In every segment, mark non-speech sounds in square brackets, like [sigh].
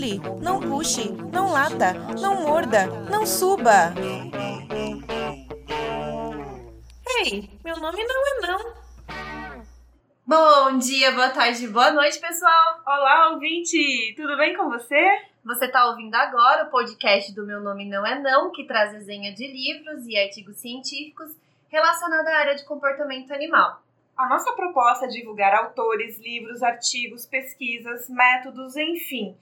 pule, não puxe, não lata, não morda, não suba. Ei, meu nome não é não. Bom dia, boa tarde, boa noite, pessoal. Olá, ouvinte! Tudo bem com você? Você está ouvindo agora o podcast do Meu Nome Não É Não, que traz resenha de livros e artigos científicos relacionados à área de comportamento animal. A nossa proposta é divulgar autores, livros, artigos, pesquisas, métodos, enfim,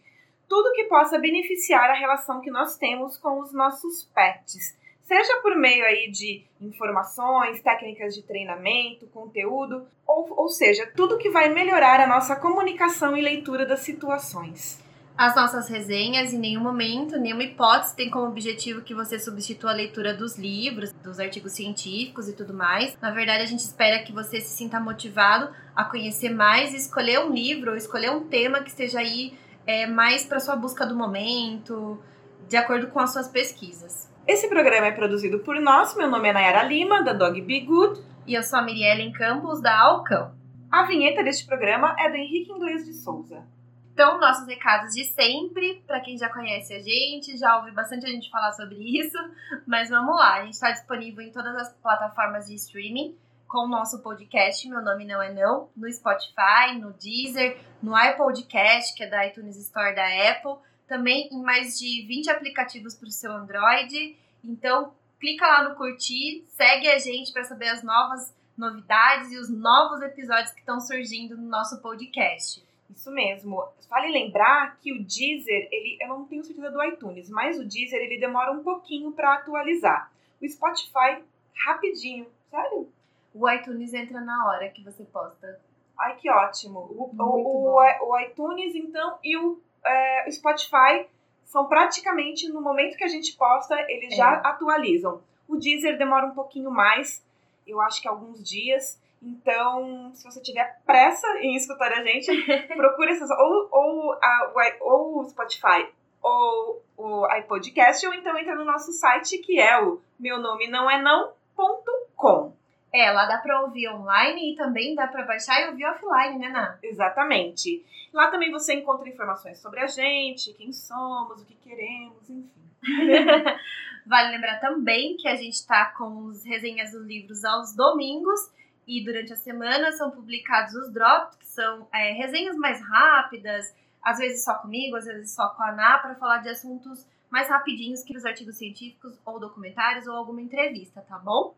tudo que possa beneficiar a relação que nós temos com os nossos pets. Seja por meio aí de informações, técnicas de treinamento, conteúdo, ou, ou seja, tudo que vai melhorar a nossa comunicação e leitura das situações. As nossas resenhas, em nenhum momento, nenhuma hipótese tem como objetivo que você substitua a leitura dos livros, dos artigos científicos e tudo mais. Na verdade, a gente espera que você se sinta motivado a conhecer mais e escolher um livro ou escolher um tema que esteja aí é, mais para sua busca do momento, de acordo com as suas pesquisas. Esse programa é produzido por nós. Meu nome é Nayara Lima, da Dog Be Good. E eu sou a Miriellen Campos, da Alcão. A vinheta deste programa é do Henrique Inglês de Souza. Então, nossos recados de sempre, para quem já conhece a gente, já ouviu bastante a gente falar sobre isso, mas vamos lá, a gente está disponível em todas as plataformas de streaming com o nosso podcast Meu Nome Não É Não, no Spotify, no Deezer, no iPodcast, que é da iTunes Store da Apple, também em mais de 20 aplicativos para o seu Android. Então, clica lá no curtir, segue a gente para saber as novas novidades e os novos episódios que estão surgindo no nosso podcast. Isso mesmo. Vale lembrar que o Deezer, ele, eu não tenho certeza do iTunes, mas o Deezer ele demora um pouquinho para atualizar. O Spotify, rapidinho. Sério? O iTunes entra na hora que você posta. Ai, que ótimo. O, o, o, o, iTunes, então, e o é, Spotify são praticamente no momento que a gente posta, eles é. já atualizam. O Deezer demora um pouquinho mais, eu acho que alguns dias. Então, se você tiver pressa em escutar a gente, [laughs] procure essas, ou, ou, a, ou o Spotify ou o iPodcast, ou então entra no nosso site que é o meu nome não é não.com. É, lá dá pra ouvir online e também dá pra baixar e ouvir offline, né, Ná? Exatamente. Lá também você encontra informações sobre a gente, quem somos, o que queremos, enfim. [laughs] vale lembrar também que a gente tá com as resenhas dos livros aos domingos e durante a semana são publicados os drops, que são é, resenhas mais rápidas, às vezes só comigo, às vezes só com a Ana, para falar de assuntos mais rapidinhos que os artigos científicos ou documentários ou alguma entrevista, tá bom?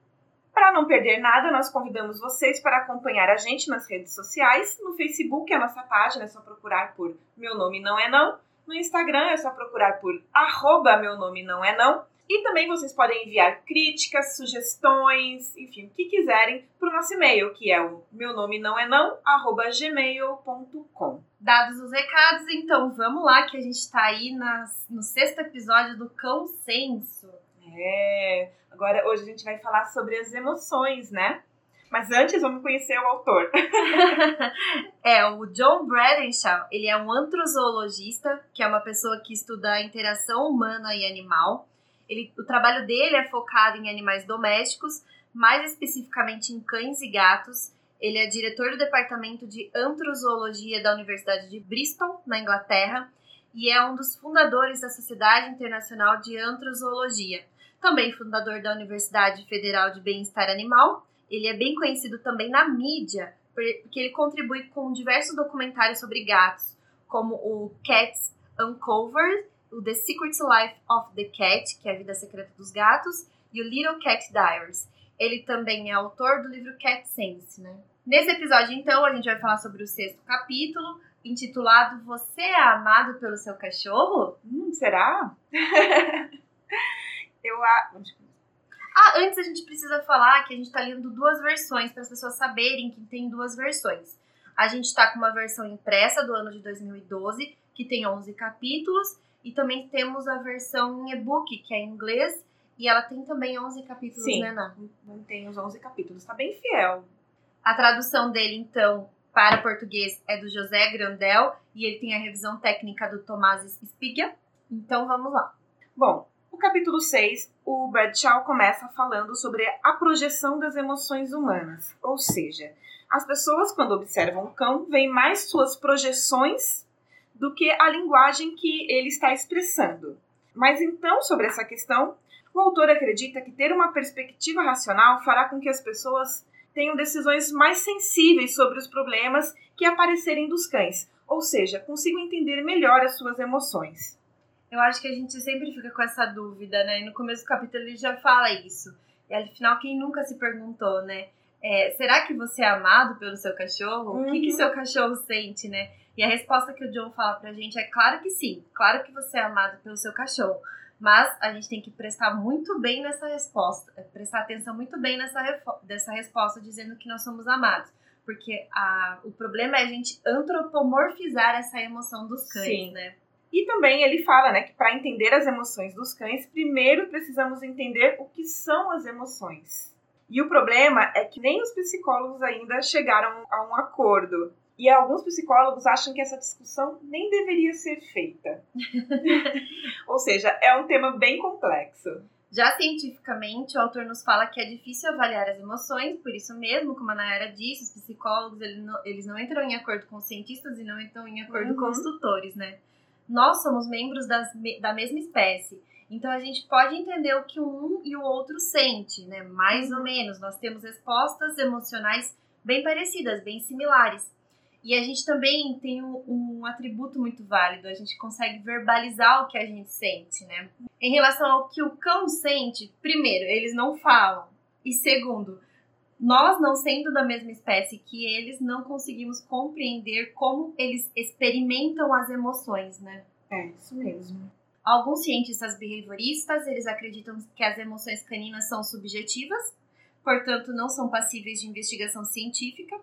Para não perder nada, nós convidamos vocês para acompanhar a gente nas redes sociais. No Facebook, a nossa página é só procurar por Meu Nome Não É Não. No Instagram é só procurar por arroba Meu Nome Não É Não. E também vocês podem enviar críticas, sugestões, enfim, o que quiserem para o nosso e-mail, que é o meu nome não é não, arroba gmail.com. Dados os recados, então vamos lá que a gente está aí nas, no sexto episódio do Cão Senso. É, agora hoje a gente vai falar sobre as emoções, né? Mas antes vamos conhecer o autor. [laughs] é, o John Bradenshaw, ele é um antrozoologista, que é uma pessoa que estuda a interação humana e animal. Ele, o trabalho dele é focado em animais domésticos, mais especificamente em cães e gatos. Ele é diretor do departamento de antrozoologia da Universidade de Bristol, na Inglaterra, e é um dos fundadores da Sociedade Internacional de Antrozoologia. Também fundador da Universidade Federal de Bem-Estar Animal. Ele é bem conhecido também na mídia, porque ele contribui com diversos documentários sobre gatos, como o Cats Uncovered o The Secret Life of the Cat, que é a vida secreta dos gatos, e o Little Cat Diaries. Ele também é autor do livro Cat Sense, né? Nesse episódio, então, a gente vai falar sobre o sexto capítulo, intitulado Você é amado pelo seu cachorro? Hum, será? [laughs] Eu a... Ah, antes a gente precisa falar que a gente está lendo duas versões para as pessoas saberem que tem duas versões. A gente está com uma versão impressa do ano de 2012, que tem 11 capítulos, e também temos a versão em e-book, que é em inglês, e ela tem também 11 capítulos, Sim, né, Ná? tem os 11 capítulos, tá bem fiel. A tradução dele, então, para português é do José Grandel, e ele tem a revisão técnica do Tomás Spigia. Então, vamos lá. Bom, o capítulo 6, o Bradshaw começa falando sobre a projeção das emoções humanas. Ou seja, as pessoas, quando observam o cão, veem mais suas projeções do que a linguagem que ele está expressando. Mas então, sobre essa questão, o autor acredita que ter uma perspectiva racional fará com que as pessoas tenham decisões mais sensíveis sobre os problemas que aparecerem dos cães, ou seja, consigam entender melhor as suas emoções. Eu acho que a gente sempre fica com essa dúvida, né? No começo do capítulo ele já fala isso. E afinal, quem nunca se perguntou, né? É, será que você é amado pelo seu cachorro? Uhum. O que, que uhum. seu cachorro sente, né? E a resposta que o John fala pra gente é claro que sim. Claro que você é amado pelo seu cachorro. Mas a gente tem que prestar muito bem nessa resposta, é, prestar atenção muito bem nessa dessa resposta dizendo que nós somos amados. Porque a, o problema é a gente antropomorfizar essa emoção dos cães, Sim. né? E também ele fala, né, que para entender as emoções dos cães, primeiro precisamos entender o que são as emoções. E o problema é que nem os psicólogos ainda chegaram a um acordo. E alguns psicólogos acham que essa discussão nem deveria ser feita. [laughs] Ou seja, é um tema bem complexo. Já cientificamente, o autor nos fala que é difícil avaliar as emoções, por isso mesmo, como a Nayara disse, os psicólogos eles não, eles não entram em acordo com os cientistas e não entram em acordo uhum. com os tutores, né? Nós somos membros das, da mesma espécie, então a gente pode entender o que um e o outro sente, né? Mais ou menos, nós temos respostas emocionais bem parecidas, bem similares. E a gente também tem um, um, atributo muito válido, a gente consegue verbalizar o que a gente sente, né? Em relação ao que o cão sente, primeiro, eles não falam. E segundo, nós não sendo da mesma espécie que eles, não conseguimos compreender como eles experimentam as emoções, né? É, isso mesmo. Alguns cientistas behavioristas, eles acreditam que as emoções caninas são subjetivas, portanto não são passíveis de investigação científica.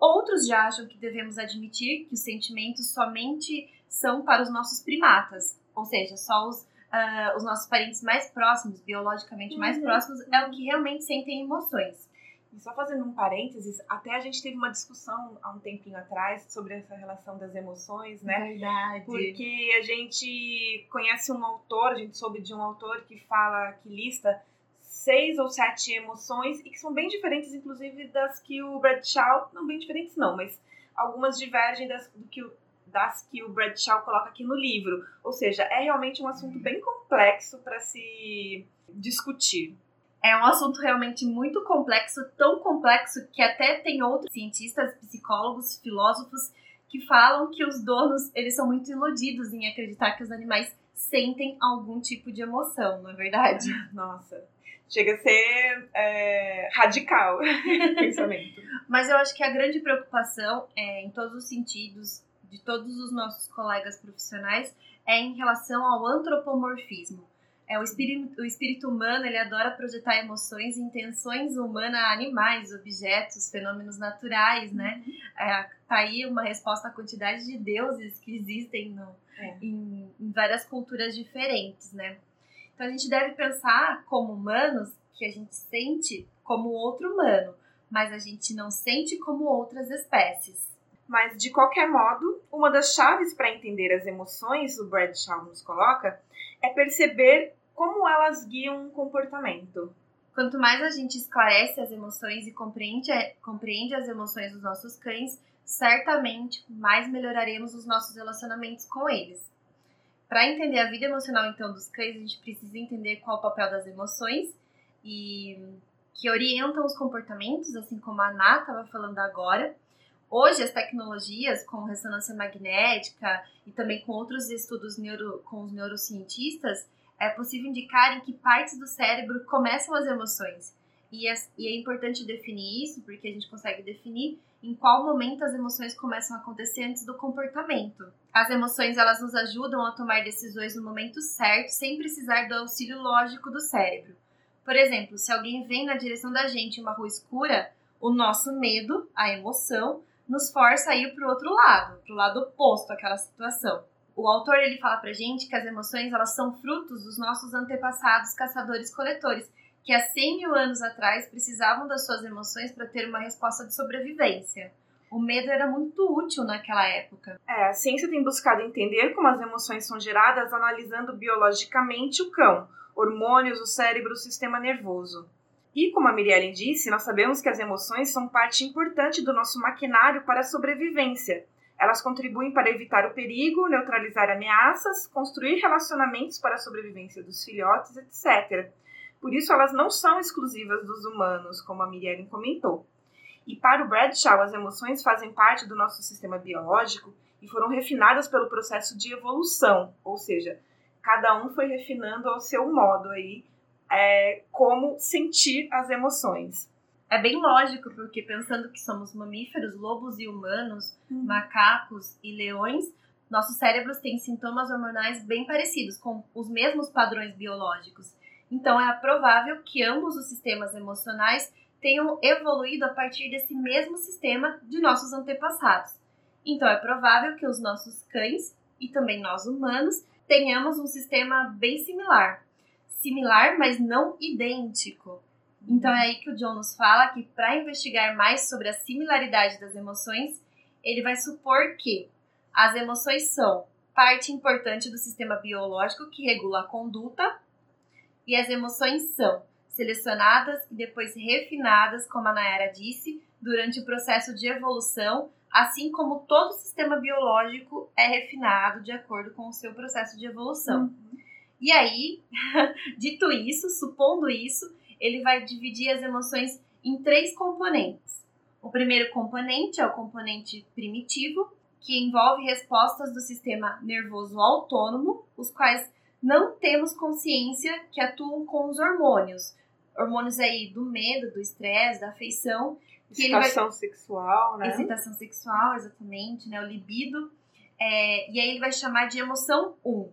Outros já acham que devemos admitir que os sentimentos somente são para os nossos primatas, ou seja, só os, uh, os nossos parentes mais próximos, biologicamente mais uhum. próximos, é o que realmente sentem emoções. E só fazendo um parênteses, até a gente teve uma discussão há um tempinho atrás sobre essa relação das emoções, né? Verdade. Porque a gente conhece um autor, a gente soube de um autor que fala, que lista seis ou sete emoções e que são bem diferentes, inclusive, das que o Bradshaw. Não bem diferentes, não, mas algumas divergem das, do que o, das que o Bradshaw coloca aqui no livro. Ou seja, é realmente um assunto bem complexo para se discutir. É um assunto realmente muito complexo, tão complexo que até tem outros cientistas, psicólogos, filósofos que falam que os donos eles são muito iludidos em acreditar que os animais sentem algum tipo de emoção, não é verdade? [laughs] Nossa, chega a ser é, radical [laughs] o pensamento. Mas eu acho que a grande preocupação, é, em todos os sentidos, de todos os nossos colegas profissionais, é em relação ao antropomorfismo. É, o, espírito, o espírito humano ele adora projetar emoções e intenções humanas a animais, objetos, fenômenos naturais, né? Uhum. É, tá aí uma resposta à quantidade de deuses que existem no, é. em, em várias culturas diferentes, né? Então a gente deve pensar como humanos que a gente sente como outro humano, mas a gente não sente como outras espécies. Mas de qualquer modo, uma das chaves para entender as emoções, o Bradshaw nos coloca, é perceber como elas guiam um comportamento. Quanto mais a gente esclarece as emoções e compreende, compreende as emoções dos nossos cães, certamente mais melhoraremos os nossos relacionamentos com eles. Para entender a vida emocional então dos cães, a gente precisa entender qual é o papel das emoções e que orientam os comportamentos, assim como a Ana estava falando agora. Hoje as tecnologias com ressonância magnética e também com outros estudos neuro, com os neurocientistas, é possível indicar em que partes do cérebro começam as emoções. E é, e é importante definir isso, porque a gente consegue definir em qual momento as emoções começam a acontecer antes do comportamento. As emoções elas nos ajudam a tomar decisões no momento certo, sem precisar do auxílio lógico do cérebro. Por exemplo, se alguém vem na direção da gente em uma rua escura, o nosso medo, a emoção, nos força a ir para o outro lado, para o lado oposto àquela situação. O autor ele fala pra gente que as emoções elas são frutos dos nossos antepassados caçadores-coletores que há 100 mil anos atrás precisavam das suas emoções para ter uma resposta de sobrevivência. O medo era muito útil naquela época. É, a ciência tem buscado entender como as emoções são geradas analisando biologicamente o cão, hormônios, o cérebro, o sistema nervoso. E como a Miriam disse, nós sabemos que as emoções são parte importante do nosso maquinário para a sobrevivência. Elas contribuem para evitar o perigo, neutralizar ameaças, construir relacionamentos para a sobrevivência dos filhotes, etc. Por isso, elas não são exclusivas dos humanos, como a Miriam comentou. E para o Bradshaw, as emoções fazem parte do nosso sistema biológico e foram refinadas pelo processo de evolução, ou seja, cada um foi refinando ao seu modo aí é, como sentir as emoções. É bem lógico, porque pensando que somos mamíferos, lobos e humanos, uhum. macacos e leões, nossos cérebros têm sintomas hormonais bem parecidos, com os mesmos padrões biológicos. Então é provável que ambos os sistemas emocionais tenham evoluído a partir desse mesmo sistema de nossos antepassados. Então é provável que os nossos cães e também nós humanos tenhamos um sistema bem similar. Similar, mas não idêntico. Então é aí que o John nos fala que para investigar mais sobre a similaridade das emoções, ele vai supor que as emoções são parte importante do sistema biológico que regula a conduta e as emoções são selecionadas e depois refinadas, como a Nayara disse, durante o processo de evolução, assim como todo sistema biológico é refinado de acordo com o seu processo de evolução. Uhum. E aí, [laughs] dito isso, supondo isso, ele vai dividir as emoções em três componentes. O primeiro componente é o componente primitivo, que envolve respostas do sistema nervoso autônomo, os quais não temos consciência que atuam com os hormônios. Hormônios aí do medo, do estresse, da afeição. Excitação vai... sexual, né? Excitação sexual, exatamente, né? O libido. É... E aí ele vai chamar de emoção 1.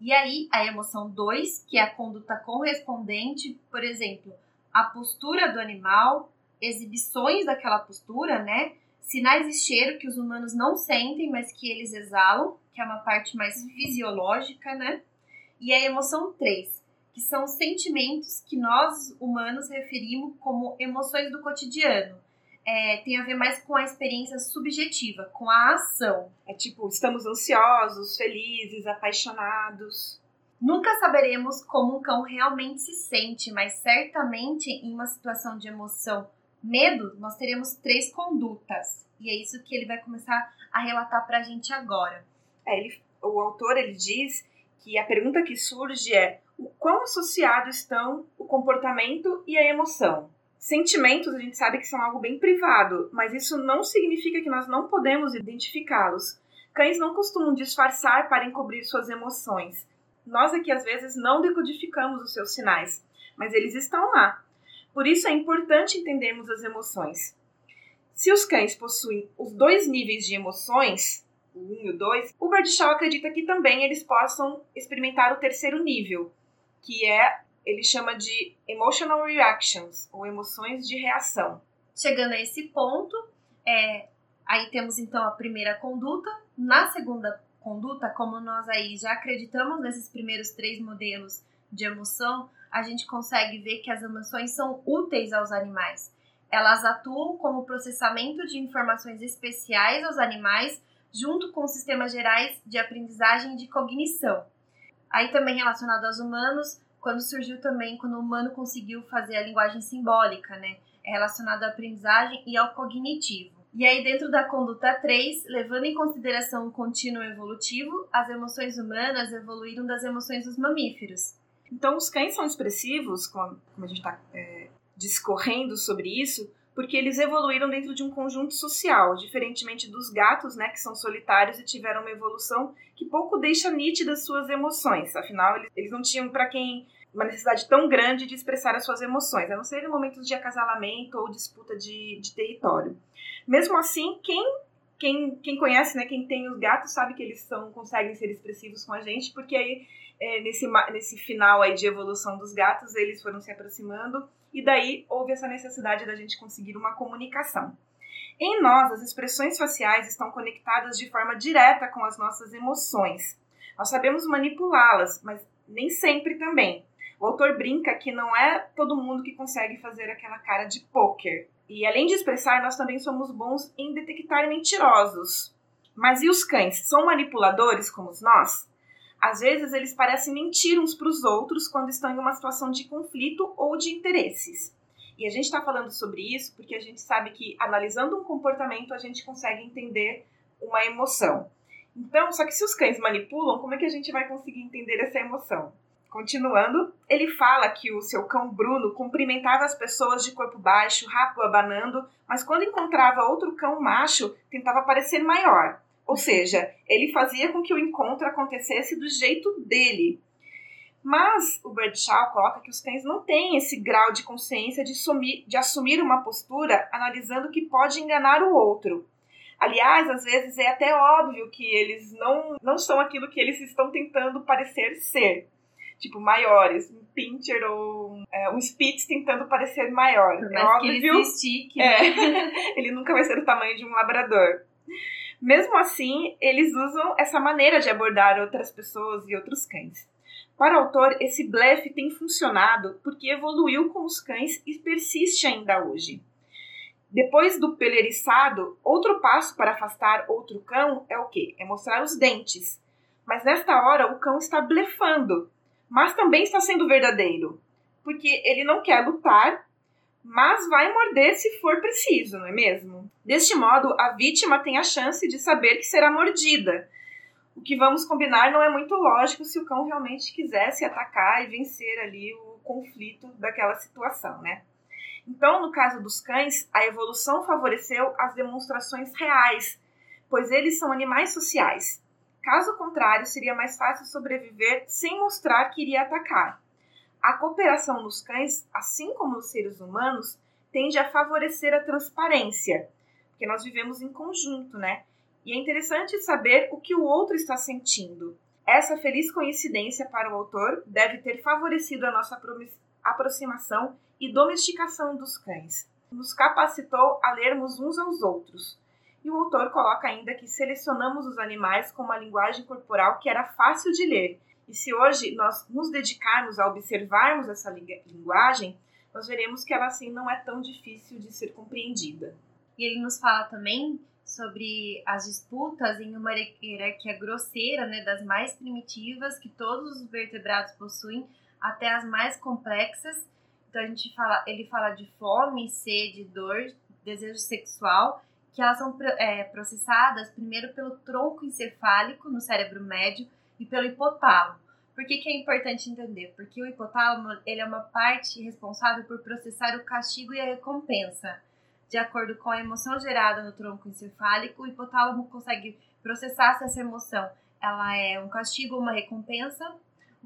E aí, a emoção 2, que é a conduta correspondente, por exemplo, a postura do animal, exibições daquela postura, né? Sinais de cheiro que os humanos não sentem, mas que eles exalam, que é uma parte mais fisiológica, né? E a emoção 3, que são os sentimentos que nós humanos referimos como emoções do cotidiano, é, tem a ver mais com a experiência subjetiva, com a ação. É tipo, estamos ansiosos, felizes, apaixonados. Nunca saberemos como um cão realmente se sente, mas certamente em uma situação de emoção, medo, nós teremos três condutas. E é isso que ele vai começar a relatar pra gente agora. É, ele, o autor ele diz que a pergunta que surge é o quão associados estão o comportamento e a emoção. Sentimentos a gente sabe que são algo bem privado, mas isso não significa que nós não podemos identificá-los. Cães não costumam disfarçar para encobrir suas emoções. Nós aqui às vezes não decodificamos os seus sinais, mas eles estão lá. Por isso é importante entendermos as emoções. Se os cães possuem os dois níveis de emoções, o 1 e o 2, o Bradshaw acredita que também eles possam experimentar o terceiro nível, que é ele chama de emotional reactions, ou emoções de reação. Chegando a esse ponto, é, aí temos então a primeira conduta. Na segunda conduta, como nós aí já acreditamos nesses primeiros três modelos de emoção, a gente consegue ver que as emoções são úteis aos animais. Elas atuam como processamento de informações especiais aos animais, junto com sistemas gerais de aprendizagem e de cognição. Aí também relacionado aos humanos, quando surgiu também, quando o humano conseguiu fazer a linguagem simbólica, né? É relacionado à aprendizagem e ao cognitivo. E aí, dentro da conduta 3, levando em consideração o contínuo evolutivo, as emoções humanas evoluíram das emoções dos mamíferos. Então, os cães são expressivos, como, a gente está é, discorrendo sobre isso, porque eles evoluíram dentro de um conjunto social, diferentemente dos gatos, né, que são solitários e tiveram uma evolução que pouco deixa nítidas suas emoções. Afinal, eles, eles não tinham para quem uma necessidade tão grande de expressar as suas emoções, a não ser em momentos de acasalamento ou disputa de, de território. Mesmo assim, quem, quem, quem conhece, né, quem tem os gatos, sabe que eles são, conseguem ser expressivos com a gente, porque aí, é, nesse, nesse final aí de evolução dos gatos, eles foram se aproximando e daí houve essa necessidade da gente conseguir uma comunicação. Em nós, as expressões faciais estão conectadas de forma direta com as nossas emoções. Nós sabemos manipulá-las, mas nem sempre também. O autor brinca que não é todo mundo que consegue fazer aquela cara de poker. E além de expressar, nós também somos bons em detectar mentirosos. Mas e os cães? São manipuladores como nós? Às vezes eles parecem mentir uns para os outros quando estão em uma situação de conflito ou de interesses. E a gente está falando sobre isso porque a gente sabe que analisando um comportamento a gente consegue entender uma emoção. Então, só que se os cães manipulam, como é que a gente vai conseguir entender essa emoção? Continuando, ele fala que o seu cão Bruno cumprimentava as pessoas de corpo baixo, rápido abanando, mas quando encontrava outro cão macho, tentava parecer maior. Ou seja, ele fazia com que o encontro acontecesse do jeito dele. Mas o Bradshaw coloca que os cães não têm esse grau de consciência de, sumir, de assumir uma postura analisando que pode enganar o outro. Aliás, às vezes é até óbvio que eles não, não são aquilo que eles estão tentando parecer ser. Tipo, maiores, um pincher ou é, um spitz tentando parecer maior. Por é óbvio. ele estique, né? É, [laughs] ele nunca vai ser o tamanho de um labrador. Mesmo assim, eles usam essa maneira de abordar outras pessoas e outros cães. Para o autor, esse blefe tem funcionado porque evoluiu com os cães e persiste ainda hoje. Depois do peleriçado, outro passo para afastar outro cão é o quê? É mostrar os dentes. Mas nesta hora o cão está blefando, mas também está sendo verdadeiro, porque ele não quer lutar, mas vai morder se for preciso, não é mesmo? Deste modo, a vítima tem a chance de saber que será mordida, o que vamos combinar não é muito lógico se o cão realmente quisesse atacar e vencer ali o conflito daquela situação, né? Então, no caso dos cães, a evolução favoreceu as demonstrações reais, pois eles são animais sociais. Caso contrário, seria mais fácil sobreviver sem mostrar que iria atacar. A cooperação nos cães, assim como nos seres humanos, tende a favorecer a transparência, porque nós vivemos em conjunto, né? E é interessante saber o que o outro está sentindo. Essa feliz coincidência para o autor deve ter favorecido a nossa aproximação e domesticação dos cães. Nos capacitou a lermos uns aos outros. E o autor coloca ainda que selecionamos os animais com uma linguagem corporal que era fácil de ler. E se hoje nós nos dedicarmos a observarmos essa linguagem, nós veremos que ela assim não é tão difícil de ser compreendida. E ele nos fala também sobre as disputas em uma hierarquia grosseira, né, das mais primitivas que todos os vertebrados possuem, até as mais complexas. Então a gente fala, ele fala de fome, sede, dor, desejo sexual, que elas são é, processadas primeiro pelo tronco encefálico no cérebro médio e pelo hipotálamo. Por que, que é importante entender? Porque o hipotálamo ele é uma parte responsável por processar o castigo e a recompensa de acordo com a emoção gerada no tronco encefálico, o hipotálamo consegue processar se essa emoção ela é um castigo ou uma recompensa,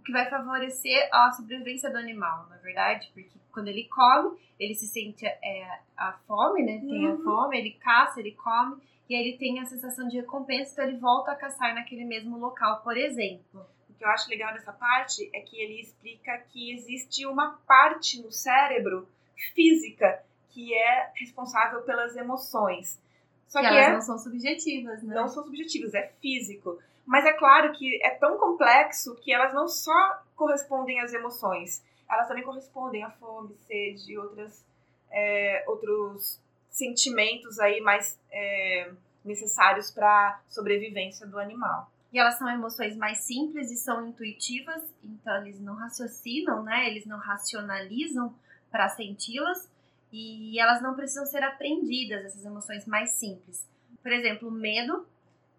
o que vai favorecer a sobrevivência do animal, na é verdade, porque quando ele come, ele se sente é, a fome, né? Tem uhum. a fome, ele caça, ele come, e aí ele tem a sensação de recompensa, então ele volta a caçar naquele mesmo local, por exemplo. O que eu acho legal dessa parte é que ele explica que existe uma parte no cérebro física que é responsável pelas emoções. Só que, que elas é, não são subjetivas, né? Não são subjetivas, é físico. Mas é claro que é tão complexo que elas não só correspondem às emoções, elas também correspondem à fome, sede outras, é, outros sentimentos aí mais é, necessários para sobrevivência do animal. E elas são emoções mais simples e são intuitivas, então eles não raciocinam, né? Eles não racionalizam para senti-las, e elas não precisam ser aprendidas, essas emoções mais simples. Por exemplo, medo,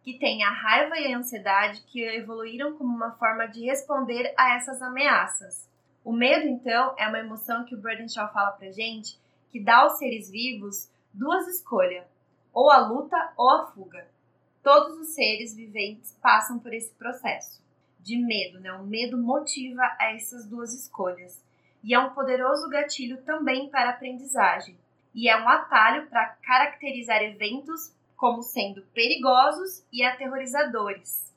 que tem a raiva e a ansiedade que evoluíram como uma forma de responder a essas ameaças. O medo, então, é uma emoção que o Bradenshaw fala pra gente que dá aos seres vivos duas escolhas, ou a luta ou a fuga. Todos os seres viventes passam por esse processo de medo, né? O medo motiva essas duas escolhas e é um poderoso gatilho também para a aprendizagem, e é um atalho para caracterizar eventos como sendo perigosos e aterrorizadores.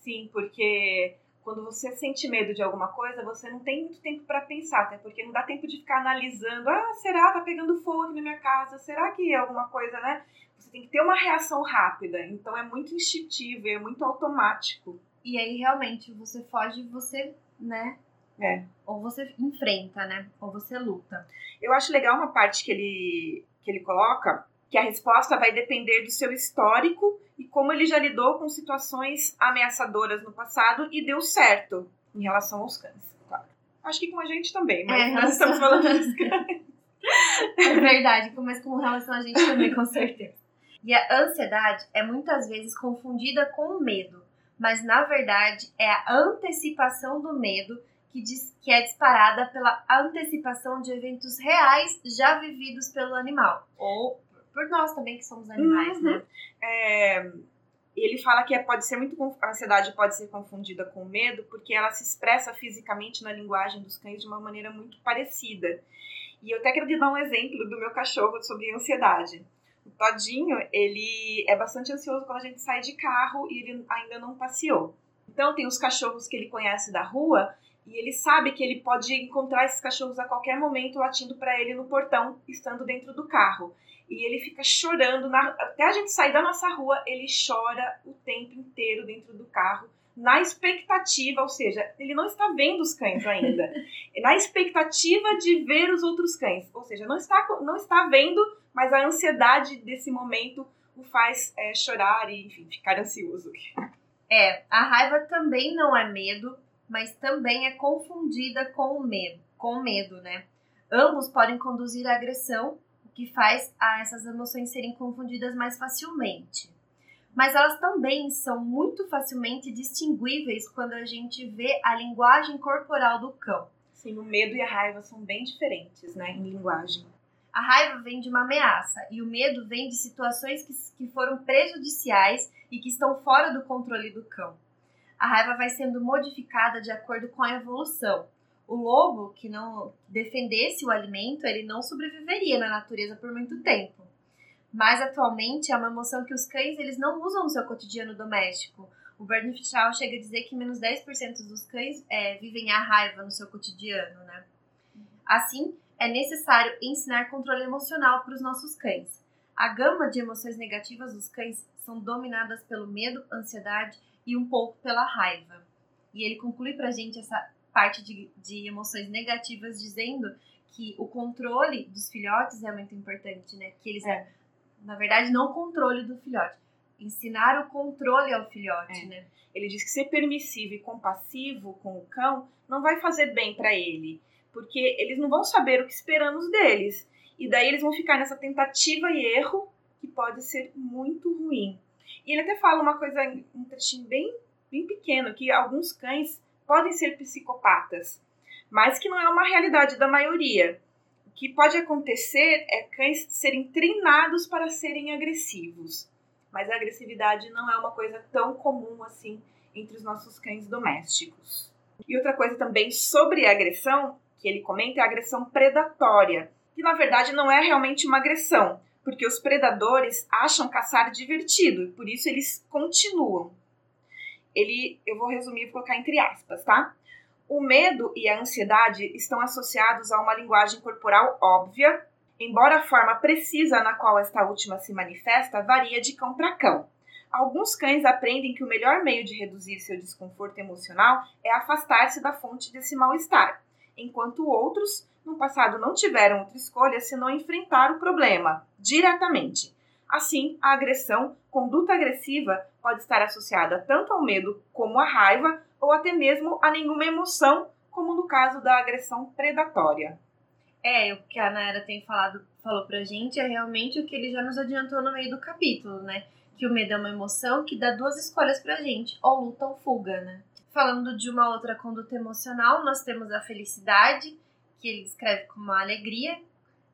Sim, porque quando você sente medo de alguma coisa, você não tem muito tempo para pensar, até porque não dá tempo de ficar analisando, ah, será tá pegando fogo aqui na minha casa? Será que é alguma coisa, né? Você tem que ter uma reação rápida, então é muito instintivo, é muito automático. E aí realmente você foge, você, né, é. Ou você enfrenta, né? Ou você luta. Eu acho legal uma parte que ele, que ele coloca, que a resposta vai depender do seu histórico e como ele já lidou com situações ameaçadoras no passado e deu certo em relação aos cães, claro. Acho que com a gente também, mas é, nós estamos falando dos cães. É verdade, mas com relação a gente também, com certeza. E a ansiedade é muitas vezes confundida com o medo, mas na verdade é a antecipação do medo que, diz, que é disparada pela antecipação de eventos reais já vividos pelo animal. Ou por nós também, que somos animais, uhum. né? É, ele fala que é, pode ser muito a ansiedade pode ser confundida com medo porque ela se expressa fisicamente na linguagem dos cães de uma maneira muito parecida. E eu até quero dar um exemplo do meu cachorro sobre ansiedade. O Todinho, ele é bastante ansioso quando a gente sai de carro e ele ainda não passeou. Então tem os cachorros que ele conhece da rua e ele sabe que ele pode encontrar esses cachorros a qualquer momento latindo para ele no portão, estando dentro do carro. E ele fica chorando, na... até a gente sair da nossa rua, ele chora o tempo inteiro dentro do carro, na expectativa, ou seja, ele não está vendo os cães ainda, [laughs] na expectativa de ver os outros cães, ou seja, não está, não está vendo, mas a ansiedade desse momento o faz é, chorar e, enfim, ficar ansioso. É, a raiva também não é medo, mas também é confundida com o medo, com o medo, né? Ambos podem conduzir à agressão, o que faz a essas emoções serem confundidas mais facilmente. Mas elas também são muito facilmente distinguíveis quando a gente vê a linguagem corporal do cão. Sim, o medo e a raiva são bem diferentes, né, em linguagem. A raiva vem de uma ameaça e o medo vem de situações que, que foram prejudiciais e que estão fora do controle do cão a raiva vai sendo modificada de acordo com a evolução. O lobo que não defendesse o alimento, ele não sobreviveria na natureza por muito tempo. Mas atualmente é uma emoção que os cães eles não usam no seu cotidiano doméstico. O Bernie Shaw chega a dizer que menos 10% dos cães é, vivem a raiva no seu cotidiano, né? Assim, é necessário ensinar controle emocional para os nossos cães. A gama de emoções negativas dos cães são dominadas pelo medo, ansiedade e um pouco pela raiva. E ele conclui pra gente essa parte de, de emoções negativas dizendo que o controle dos filhotes é muito importante, né? Que eles, é. na verdade, não o controle do filhote, ensinar o controle ao filhote, é. né? Ele diz que ser permissivo e compassivo com o cão não vai fazer bem para ele, porque eles não vão saber o que esperamos deles. E daí eles vão ficar nessa tentativa e erro que pode ser muito ruim. E ele até fala uma coisa, um trechinho bem, bem pequeno, que alguns cães podem ser psicopatas, mas que não é uma realidade da maioria. O que pode acontecer é cães serem treinados para serem agressivos, mas a agressividade não é uma coisa tão comum assim entre os nossos cães domésticos. E outra coisa também sobre a agressão, que ele comenta, é a agressão predatória, que na verdade não é realmente uma agressão, porque os predadores acham caçar divertido e por isso eles continuam. Ele, eu vou resumir e colocar entre aspas, tá? O medo e a ansiedade estão associados a uma linguagem corporal óbvia, embora a forma precisa na qual esta última se manifesta varia de cão para cão. Alguns cães aprendem que o melhor meio de reduzir seu desconforto emocional é afastar-se da fonte desse mal-estar, enquanto outros no passado não tiveram outra escolha senão enfrentar o problema diretamente. Assim, a agressão, conduta agressiva, pode estar associada tanto ao medo como à raiva ou até mesmo a nenhuma emoção, como no caso da agressão predatória. É, o que a Nayara tem falado, falou pra gente é realmente o que ele já nos adiantou no meio do capítulo, né? Que o medo é uma emoção que dá duas escolhas pra gente, ou luta ou fuga, né? Falando de uma outra conduta emocional, nós temos a felicidade, que ele descreve como uma alegria,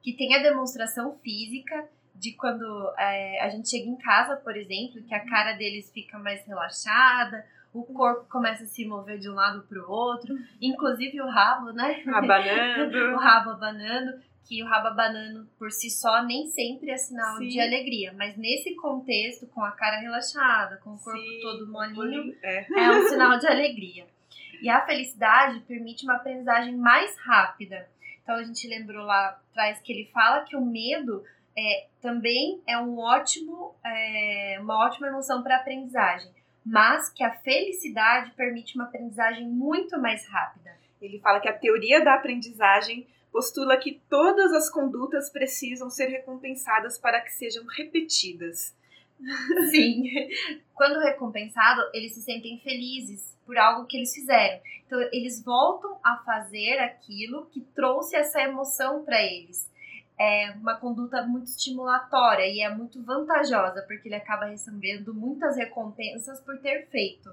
que tem a demonstração física de quando é, a gente chega em casa, por exemplo, que a cara deles fica mais relaxada, o corpo começa a se mover de um lado para o outro, inclusive o rabo, né? Abanando. [laughs] o rabo abanando, que o rabo abanando por si só nem sempre é sinal Sim. de alegria, mas nesse contexto, com a cara relaxada, com o corpo Sim. todo molinho, é. é um sinal de alegria. E a felicidade permite uma aprendizagem mais rápida. Então a gente lembrou lá atrás que ele fala que o medo é, também é um ótimo, é, uma ótima emoção para aprendizagem, mas que a felicidade permite uma aprendizagem muito mais rápida. Ele fala que a teoria da aprendizagem postula que todas as condutas precisam ser recompensadas para que sejam repetidas. Sim. [laughs] Quando recompensado, eles se sentem felizes por algo que eles fizeram. Então, eles voltam a fazer aquilo que trouxe essa emoção para eles. é uma conduta muito estimulatória e é muito vantajosa, porque ele acaba recebendo muitas recompensas por ter feito.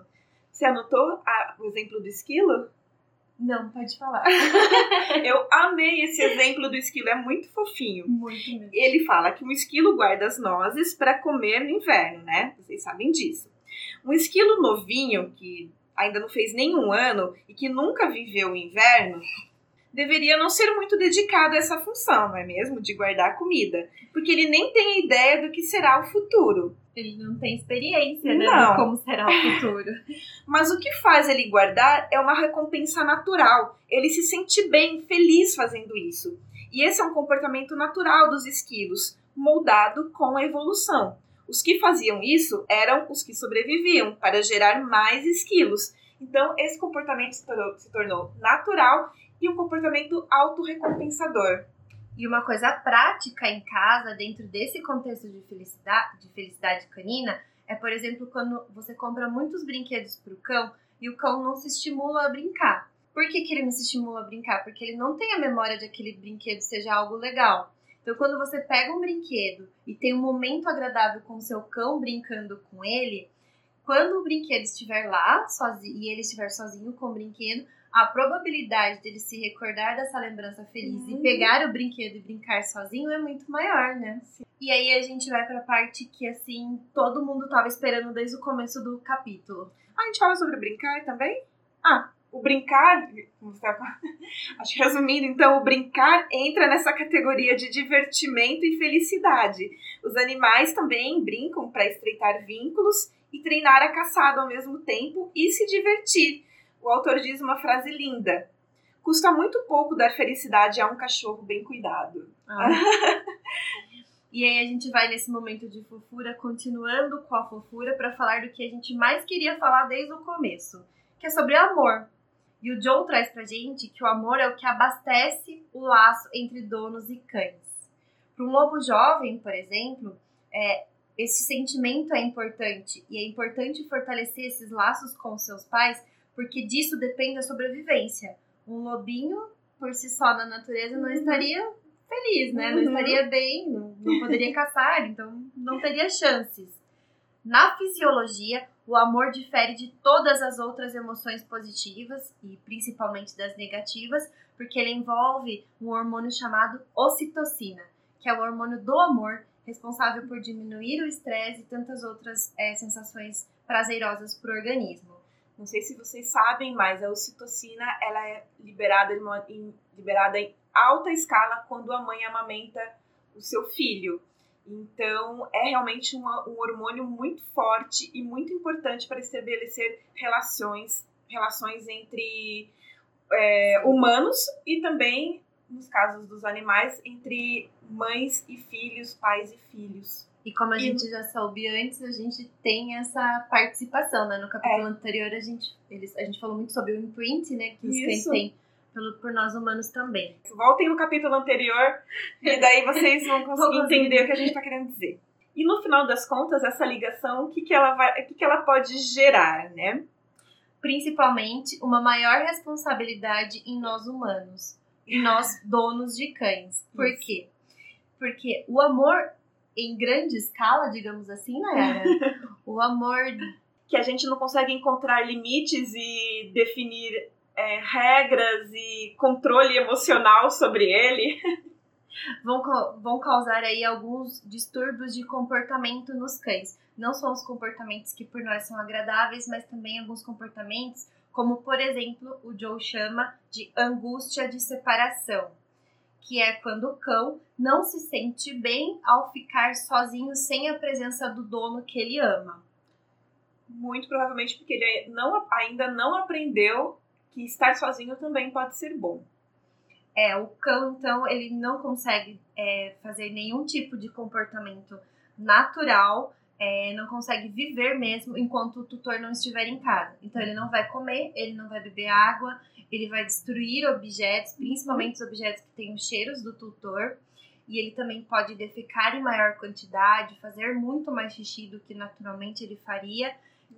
Você anotou o exemplo do esquilo? Não, pode falar. [laughs] Eu amei esse exemplo do esquilo, é muito fofinho. Muito mesmo. Ele fala que um esquilo guarda as nozes para comer no inverno, né? Vocês sabem disso. Um esquilo novinho, que ainda não fez nenhum ano e que nunca viveu o inverno, deveria não ser muito dedicado a essa função, não é mesmo? De guardar comida. Porque ele nem tem ideia do que será o futuro. Ele não tem experiência, né? Não. Como será o futuro. Mas o que faz ele guardar é uma recompensa natural. Ele se sente bem, feliz fazendo isso. E esse é um comportamento natural dos esquilos, moldado com a evolução. Os que faziam isso eram os que sobreviviam para gerar mais esquilos. Então, esse comportamento se tornou, se tornou natural e um comportamento autorrecompensador. E uma coisa prática em casa, dentro desse contexto de felicidade, de felicidade canina, é, por exemplo, quando você compra muitos brinquedos para o cão e o cão não se estimula a brincar. Por que, que ele não se estimula a brincar? Porque ele não tem a memória de aquele brinquedo seja algo legal. Então, quando você pega um brinquedo e tem um momento agradável com o seu cão brincando com ele, quando o brinquedo estiver lá sozinho, e ele estiver sozinho com o brinquedo, a probabilidade dele se recordar dessa lembrança feliz Uhum. e pegar o brinquedo e brincar sozinho é muito maior, né? E aí a gente vai pra parte que, assim, todo mundo tava esperando desde o começo do capítulo. Ah, a gente fala sobre brincar também? Ah, o brincar, tava- [laughs] acho que resumindo, então, o brincar entra nessa categoria de divertimento e felicidade. Os animais também brincam para estreitar vínculos e treinar a caçada ao mesmo tempo e se divertir. O autor diz uma frase linda: Custa muito pouco dar felicidade a um cachorro bem cuidado. [laughs] E aí a gente vai nesse momento de fofura, continuando com a fofura, pra falar do que a gente mais queria falar desde o começo, que é sobre amor. E o Joe traz pra gente que o amor é o que abastece o laço entre donos e cães. Para um lobo jovem, por exemplo, é, esse sentimento é importante e é importante fortalecer esses laços com seus pais, porque disso depende a sobrevivência. Um lobinho, por si só na natureza, não estaria feliz, né? Não Uhum. estaria bem, não, não poderia caçar, então não teria chances. Na fisiologia, o amor difere de todas as outras emoções positivas e principalmente das negativas, porque ele envolve um hormônio chamado ocitocina, que é o hormônio do amor, responsável por diminuir o estresse e tantas outras eh, sensações prazerosas para o organismo. Não sei se vocês sabem, mas a ocitocina ela é liberada em, liberada em alta escala quando a mãe amamenta o seu filho. Então, é realmente uma- um hormônio muito forte e muito importante para estabelecer relações, relações entre é, humanos e também, nos casos dos animais, entre mães e filhos, pais e filhos. E como a E- gente já soube antes, a gente tem essa participação, né? No capítulo anterior a gente, eles, a gente falou muito sobre o imprint, né? Que os cães Isso. têm pelo, por nós humanos também. Voltem no capítulo anterior e daí vocês vão [laughs] conseguir entender o que a gente está querendo dizer. E no final das contas, essa ligação, o que, que, ela, vai, o que, que ela pode gerar, né? Principalmente uma maior responsabilidade em nós humanos, em nós donos de cães. Por Isso. quê? Porque o amor em grande escala, digamos assim, né? [laughs] O amor Que a gente não consegue encontrar limites e definir é, regras e controle emocional sobre ele. [laughs] vão, vão causar aí alguns distúrbios de comportamento nos cães. Não são os comportamentos que por nós são agradáveis, mas também alguns comportamentos, como por exemplo, o Joe chama de angústia de separação, que é quando o cão não se sente bem ao ficar sozinho sem a presença do dono que ele ama. Muito provavelmente porque ele não, ainda não aprendeu que estar sozinho também pode ser bom. É, o cão, então, ele não consegue é, fazer nenhum tipo de comportamento natural, é, não consegue viver mesmo enquanto o tutor não estiver em casa. Então, ele não vai comer, ele não vai beber água, ele vai destruir objetos, principalmente os objetos que têm os cheiros do tutor. E ele também pode defecar em maior quantidade, fazer muito mais xixi do que naturalmente ele faria.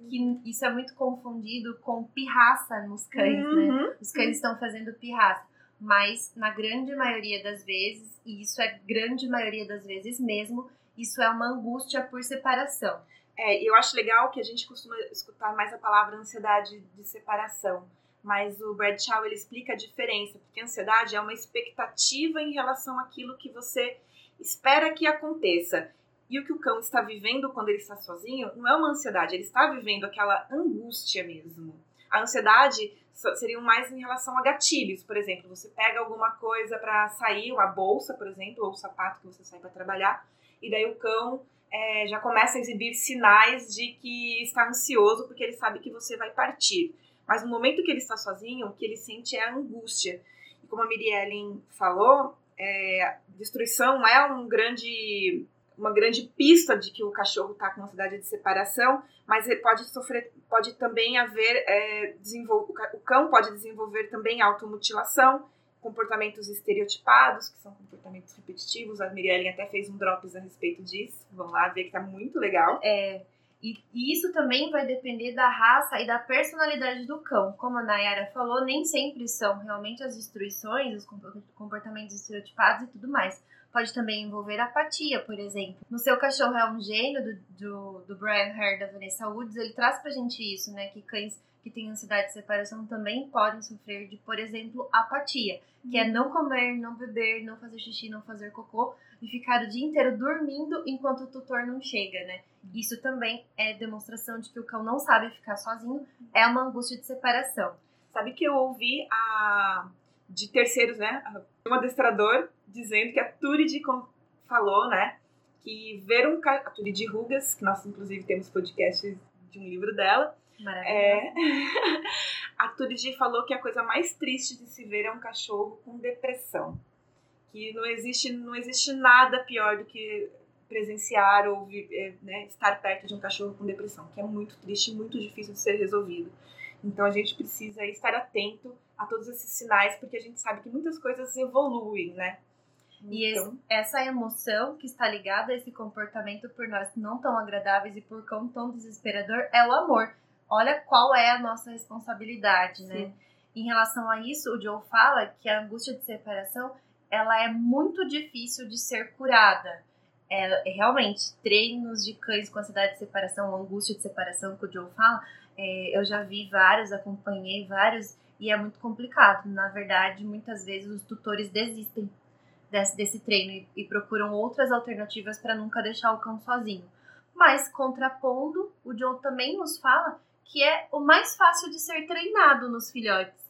Que isso é muito confundido com pirraça nos cães, né? Uhum. Os cães estão fazendo pirraça. mas na grande maioria das vezes, e isso é grande maioria das vezes mesmo, isso é uma angústia por separação. É, eu acho legal que a gente costuma escutar mais a palavra ansiedade de separação, mas o Bradshaw ele explica a diferença, porque a ansiedade é uma expectativa em relação àquilo que você espera que aconteça. E o que o cão está vivendo quando ele está sozinho não é uma ansiedade, ele está vivendo aquela angústia mesmo. A ansiedade seria mais em relação a gatilhos, por exemplo, você pega alguma coisa para sair, a bolsa, por exemplo, ou o sapato que você sai para trabalhar, e daí o cão é, já começa a exibir sinais de que está ansioso porque ele sabe que você vai partir. Mas no momento que ele está sozinho, o que ele sente é a angústia. E como a Miriellen falou, é, destruição é um grande, uma grande pista de que o cachorro está com ansiedade de separação, mas ele pode sofrer, pode também haver, é, o cão pode desenvolver também automutilação, comportamentos estereotipados, que são comportamentos repetitivos. A Mirielle até fez um drops a respeito disso. Vão lá ver que tá muito legal. É. E, e, isso também vai depender da raça e da personalidade do cão. Como a Nayara falou, nem sempre são realmente as instruções, os comportamentos estereotipados e tudo mais. Pode também envolver apatia, por exemplo. No seu cachorro é um gênio do, do, do Brian Hare da Vanessa Woods, ele traz pra gente isso, né? Que cães que têm ansiedade de separação também podem sofrer de, por exemplo, apatia, que é não comer, não beber, não fazer xixi, não fazer cocô e ficar o dia inteiro dormindo enquanto o tutor não chega, né? Isso também é demonstração de que o cão não sabe ficar sozinho, é uma angústia de separação. Sabe que eu ouvi a de terceiros, né? Um adestrador dizendo que a Turid falou, né? Que ver um a Turid Rugas, que nós inclusive temos podcast de um livro dela, é... [laughs] a Turid falou que a coisa mais triste de se ver é um cachorro com depressão. Que não existe, não existe nada pior do que presenciar ou é, né, estar perto de um cachorro com depressão, que é muito triste e muito difícil de ser resolvido. Então a gente precisa estar atento a todos esses sinais, porque a gente sabe que muitas coisas evoluem, né? E então... essa emoção que está ligada a esse comportamento por nós não tão agradáveis e por quão tão desesperador é o amor olha qual é a nossa responsabilidade, né? Sim. Em relação a isso, o Joe fala que a angústia de separação ela é muito difícil de ser curada. É, realmente, treinos de cães com ansiedade de separação, angústia de separação que o Joe fala, é, eu já vi vários, acompanhei vários, e é muito complicado. Na verdade, muitas vezes os tutores desistem desse, desse treino e, e procuram outras alternativas para nunca deixar o cão sozinho. Mas, contrapondo, o Joe também nos fala que é o mais fácil de ser treinado nos filhotes.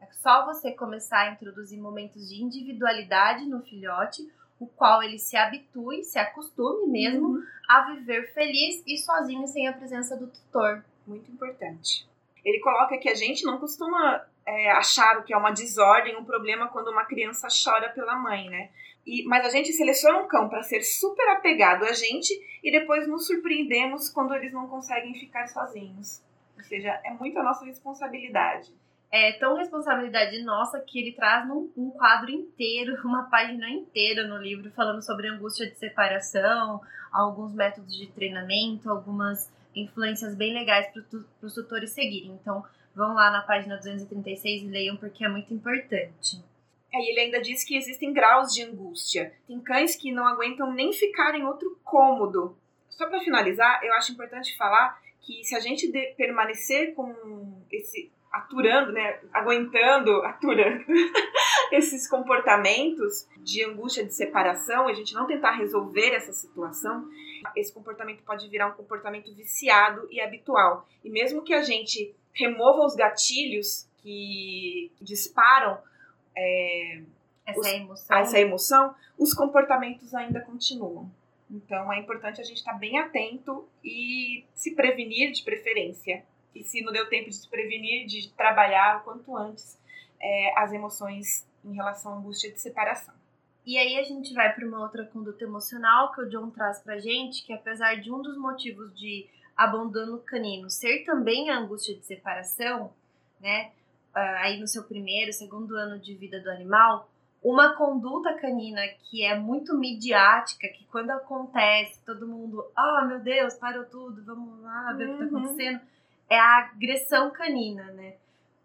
É só você começar a introduzir momentos de individualidade no filhote, o qual ele se habitue, se acostume mesmo uhum. a viver feliz e sozinho sem a presença do tutor. Muito importante. Ele coloca que a gente não costuma é, achar o que é uma desordem, um problema quando uma criança chora pela mãe, né? E, mas a gente seleciona um cão para ser super apegado a gente e depois nos surpreendemos quando eles não conseguem ficar sozinhos. Ou seja, é muito a nossa responsabilidade. É tão responsabilidade nossa que ele traz num, um quadro inteiro, [laughs] uma página inteira no livro, falando sobre angústia de separação, alguns métodos de treinamento, algumas influências bem legais para os tutores seguirem. Então, vão lá na página 236 e leiam porque é muito importante. É, e ele ainda diz que existem graus de angústia. Tem cães que não aguentam nem ficar em outro cômodo. Só para finalizar, eu acho importante falar que se a gente de, permanecer com esse aturando, né, aguentando, aturando [laughs] esses comportamentos de angústia de separação, a gente não tentar resolver essa situação, esse comportamento pode virar um comportamento viciado e habitual. E mesmo que a gente remova os gatilhos que disparam é, essa, os, emoção. essa emoção, os comportamentos ainda continuam. Então é importante a gente estar bem atento e se prevenir de preferência. E se não deu tempo de se prevenir, de trabalhar o quanto antes é, as emoções em relação à angústia de separação. E aí a gente vai para uma outra conduta emocional que o John traz pra gente, que apesar de um dos motivos de abandono canino ser também a angústia de separação, né? Ah, aí no seu primeiro, segundo ano de vida do animal, uma conduta canina que é muito midiática, que quando acontece, todo mundo, ah, oh, meu Deus, parou tudo, vamos lá ver uhum. o que tá uhum. acontecendo, é a agressão canina, né?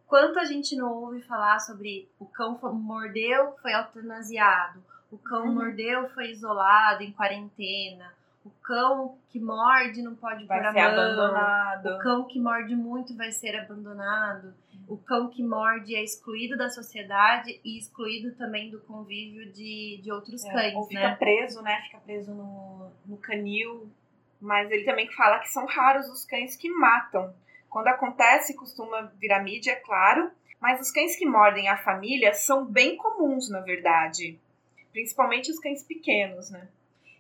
Quanto a gente não ouve falar sobre o cão mordeu, foi eutanasiado, o cão uhum. mordeu, foi isolado em quarentena, o cão que morde não pode vai ser mão, abandonado. O cão que morde muito vai ser abandonado. O cão que morde é excluído da sociedade e excluído também do convívio de, de outros é, cães. Ou fica né? preso, né? Fica preso no, no canil. Mas ele também fala que são raros os cães que matam. Quando acontece, costuma virar mídia, é claro. Mas os cães que mordem a família são bem comuns, na verdade. Principalmente os cães pequenos, né?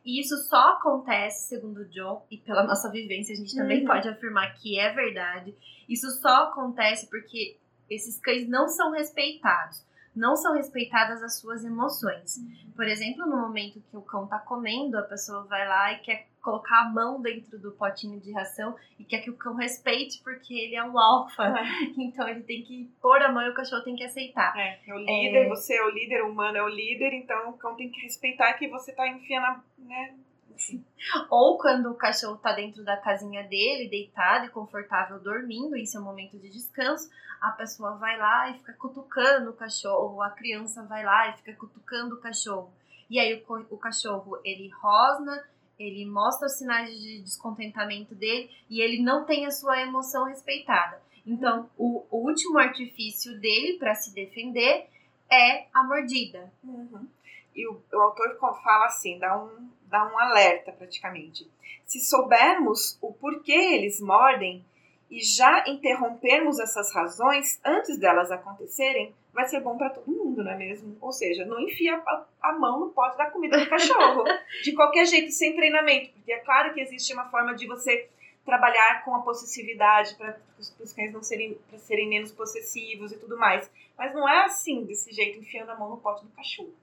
E isso só acontece, segundo o John, e pela nossa vivência, a gente também Uhum. pode afirmar que é verdade. Isso só acontece porque esses cães não são respeitados. Não são respeitadas as suas emoções. Por exemplo, no momento que o cão tá comendo, a pessoa vai lá e quer colocar a mão dentro do potinho de ração e quer que o cão respeite porque ele é o alfa. [laughs] Então ele tem que pôr a mão e o cachorro tem que aceitar. É, é o líder, você é o líder, o humano é o líder, então o cão tem que respeitar que você tá enfiando, a- né? Ou quando o cachorro tá dentro da casinha dele, deitado e confortável, dormindo, isso é um momento de descanso, a pessoa vai lá e fica cutucando o cachorro, ou a criança vai lá e fica cutucando o cachorro. E aí o, o cachorro, ele rosna, ele mostra os sinais de descontentamento dele e ele não tem a sua emoção respeitada. Então, o, o último artifício dele para se defender é a mordida. Uhum. E o, o autor fala assim, dá um, dá um alerta praticamente. Se soubermos o porquê eles mordem e já interrompermos essas razões antes delas acontecerem, vai ser bom para todo mundo, não é mesmo? Ou seja, não enfia a, mão no pote da comida do cachorro. [laughs] de qualquer jeito, sem treinamento. Porque é claro que existe uma forma de você trabalhar com a possessividade para os cães não serem, serem menos possessivos e tudo mais. Mas não é assim, desse jeito, enfiando a mão no pote do cachorro.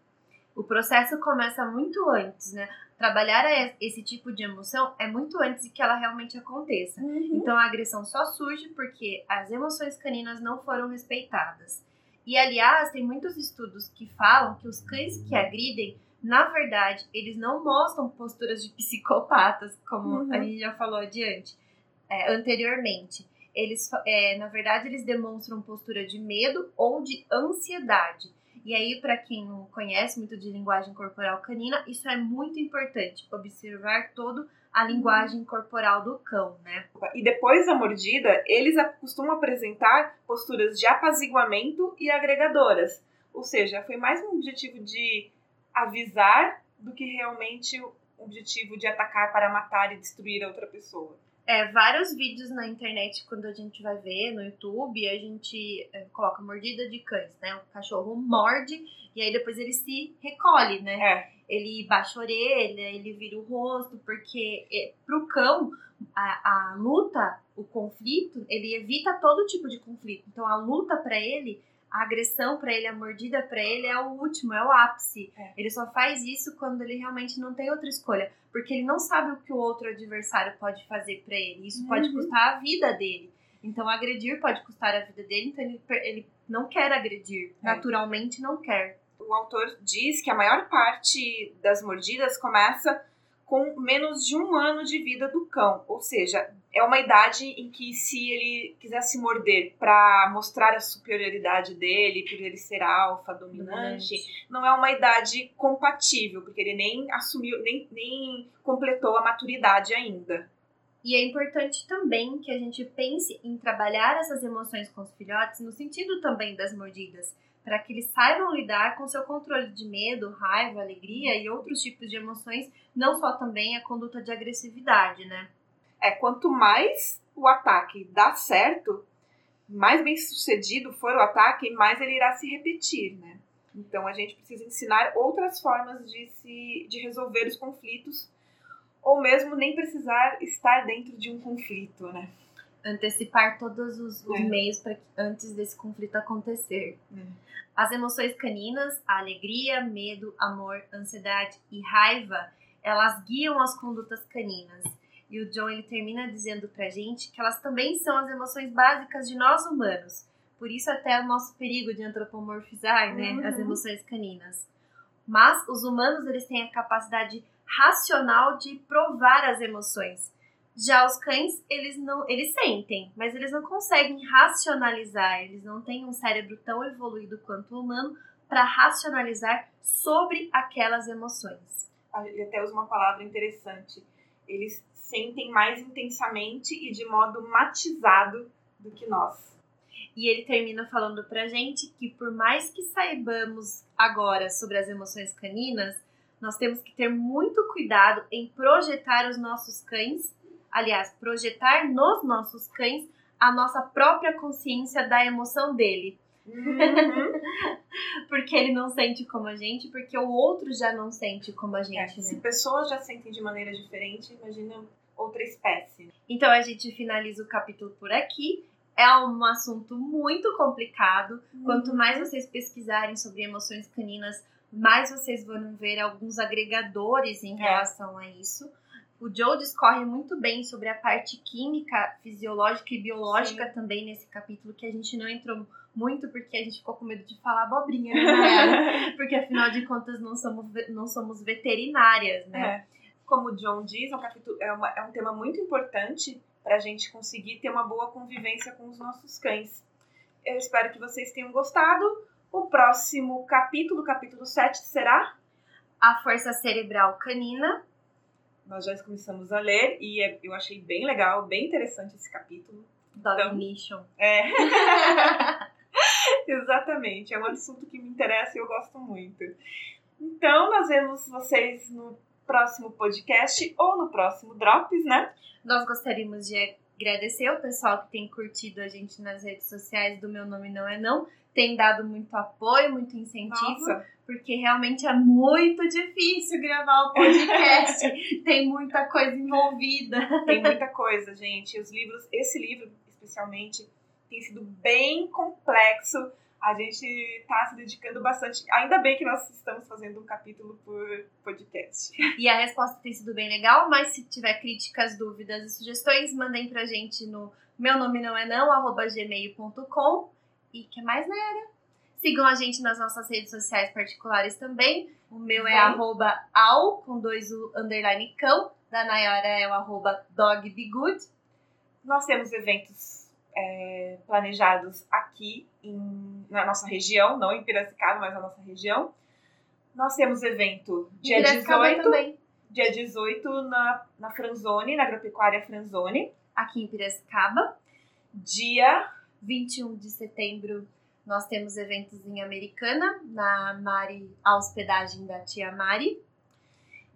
O processo começa muito antes, né? Trabalhar esse tipo de emoção é muito antes de que ela realmente aconteça. Então a agressão só surge porque as emoções caninas não foram respeitadas. E aliás, tem muitos estudos que falam que os cães que agridem, na verdade, eles não mostram posturas de [laughs] psicopatas, como Uhum. a gente já falou adiante, é, anteriormente. Eles, é, na verdade, eles demonstram postura de medo ou de ansiedade. E aí, para quem não conhece muito de linguagem corporal canina, isso é muito importante, observar todo a linguagem corporal do cão, né? E depois da mordida, eles costumam apresentar posturas de apaziguamento e agregadoras. Ou seja, foi mais um objetivo de avisar do que realmente o objetivo de atacar para matar e destruir a outra pessoa. É, vários vídeos na internet, quando a gente vai ver no YouTube, a gente é, coloca mordida de cães, né? O cachorro morde e aí depois ele se recolhe, né? É. Ele baixa a orelha, ele vira o rosto, porque é, pro cão, a, a luta, o conflito, ele evita todo tipo de conflito. Então a luta pra ele, a agressão pra ele, a mordida pra ele é o último, é o ápice. É. Ele só faz isso quando ele realmente não tem outra escolha, porque ele não sabe o que o outro adversário pode fazer pra ele. Isso pode Uhum. custar a vida dele. Então agredir pode custar a vida dele, então ele, ele não quer agredir, É. naturalmente não quer. O autor diz que a maior parte das mordidas começa com menos de um ano de vida do cão. Ou seja, é uma idade em que, se ele quisesse morder para mostrar a superioridade dele, por ele ser alfa, dominante, não é uma idade compatível, porque ele nem assumiu, nem, nem completou a maturidade ainda. E é importante também que a gente pense em trabalhar essas emoções com os filhotes no sentido também das mordidas, para que eles saibam lidar com seu controle de medo, raiva, alegria e outros tipos de emoções, não só também a conduta de agressividade, né? É, quanto mais o ataque dá certo, mais bem sucedido for o ataque, mais ele irá se repetir, né? Então a gente precisa ensinar outras formas de se de resolver os conflitos, ou mesmo nem precisar estar dentro de um conflito, né? Antecipar todos os, os É. meios para antes desse conflito acontecer. É. As emoções caninas, a alegria, medo, amor, ansiedade e raiva, elas guiam as condutas caninas. E o John ele termina dizendo pra gente que elas também são as emoções básicas de nós humanos. Por isso até o nosso perigo de antropomorfizar, né, Uhum. as emoções caninas. Mas os humanos eles têm a capacidade racional de provar as emoções. Já os cães, eles não, eles sentem, mas eles não conseguem racionalizar, eles não têm um cérebro tão evoluído quanto o humano para racionalizar sobre aquelas emoções. Ele até usa uma palavra interessante. Eles sentem mais intensamente e de modo matizado do que nós. E ele termina falando pra gente que por mais que saibamos agora sobre as emoções caninas, nós temos que ter muito cuidado em projetar os nossos cães aliás, projetar nos nossos cães a nossa própria consciência da emoção dele. Uhum. [laughs] porque ele não sente como a gente, porque o outro já não sente como a gente. É, né? Se pessoas já sentem de maneira diferente, imagina outra espécie. Então a gente finaliza o capítulo por aqui. É um assunto muito complicado. Uhum. Quanto mais vocês pesquisarem sobre emoções caninas, mais vocês vão ver alguns agregadores em é. relação a isso. O Joe discorre muito bem sobre a parte química, fisiológica e biológica Sim. também nesse capítulo, que a gente não entrou muito porque a gente ficou com medo de falar abobrinha, né? [laughs] porque afinal de contas não somos, não somos veterinárias, né? É. Como o John diz, é um, capítulo, é, uma, é um tema muito importante para a gente conseguir ter uma boa convivência com os nossos cães. Eu espero que vocês tenham gostado. O próximo capítulo, capítulo 7, será? A Força Cerebral Canina nós já começamos a ler e é, eu achei bem legal, bem interessante esse capítulo. Dog então, Mission. É. [laughs] Exatamente, é um assunto que me interessa e eu gosto muito. Então, nós vemos vocês no próximo podcast ou no próximo Drops, né? Nós gostaríamos de agradecer o pessoal que tem curtido a gente nas redes sociais do Meu Nome Não É Não tem dado muito apoio, muito incentivo, Nossa. porque realmente é muito difícil gravar o podcast. [laughs] tem muita coisa envolvida. Tem muita coisa, gente. Os livros, esse livro especialmente, tem sido bem complexo. A gente está se dedicando bastante. Ainda bem que nós estamos fazendo um capítulo por podcast. [laughs] E a resposta tem sido bem legal, mas se tiver críticas, dúvidas e sugestões, mandem pra gente no meu nome não é não, arroba gmail.com e que mais, Nayara? Sigam a gente nas nossas redes sociais particulares também. O meu é arroba ao, com dois o underline cão. Da Nayara é o arroba dogbegood. Nós temos eventos é, planejados aqui em, na nossa região, não em Piracicaba, mas na nossa região. Nós temos evento dia 18. Também. Dia 18 na, na Franzone, na Agropecuária Franzone. Aqui em Piracicaba. Dia 21 de setembro nós temos eventos em Americana, na Mari, a hospedagem da tia Mari.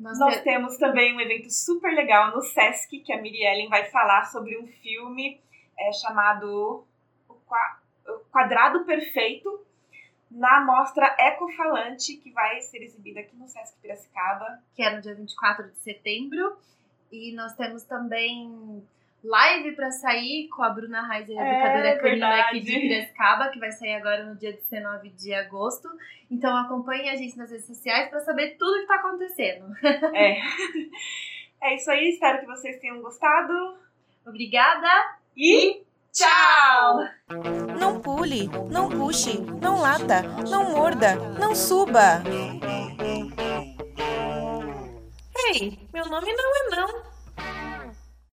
Nós, nós te... temos também um evento super legal no Sesc, que a Miriellen vai falar sobre um filme é, chamado O Quadrado Perfeito, na mostra Ecofalante, que vai ser exibida aqui no Sesc Piracicaba. Que é no dia 24 de setembro. E nós temos também live para sair com a Bruna Reiser, educadora é, canina aqui de Piracicaba, que vai sair agora no dia 19 de agosto. Então acompanhe a gente nas redes sociais para saber tudo que tá acontecendo. É. [laughs] É isso aí, espero que vocês tenham gostado. Obrigada e tchau! Não pule, não puxe, não lata, não morda, não suba. Ei, meu nome não é não.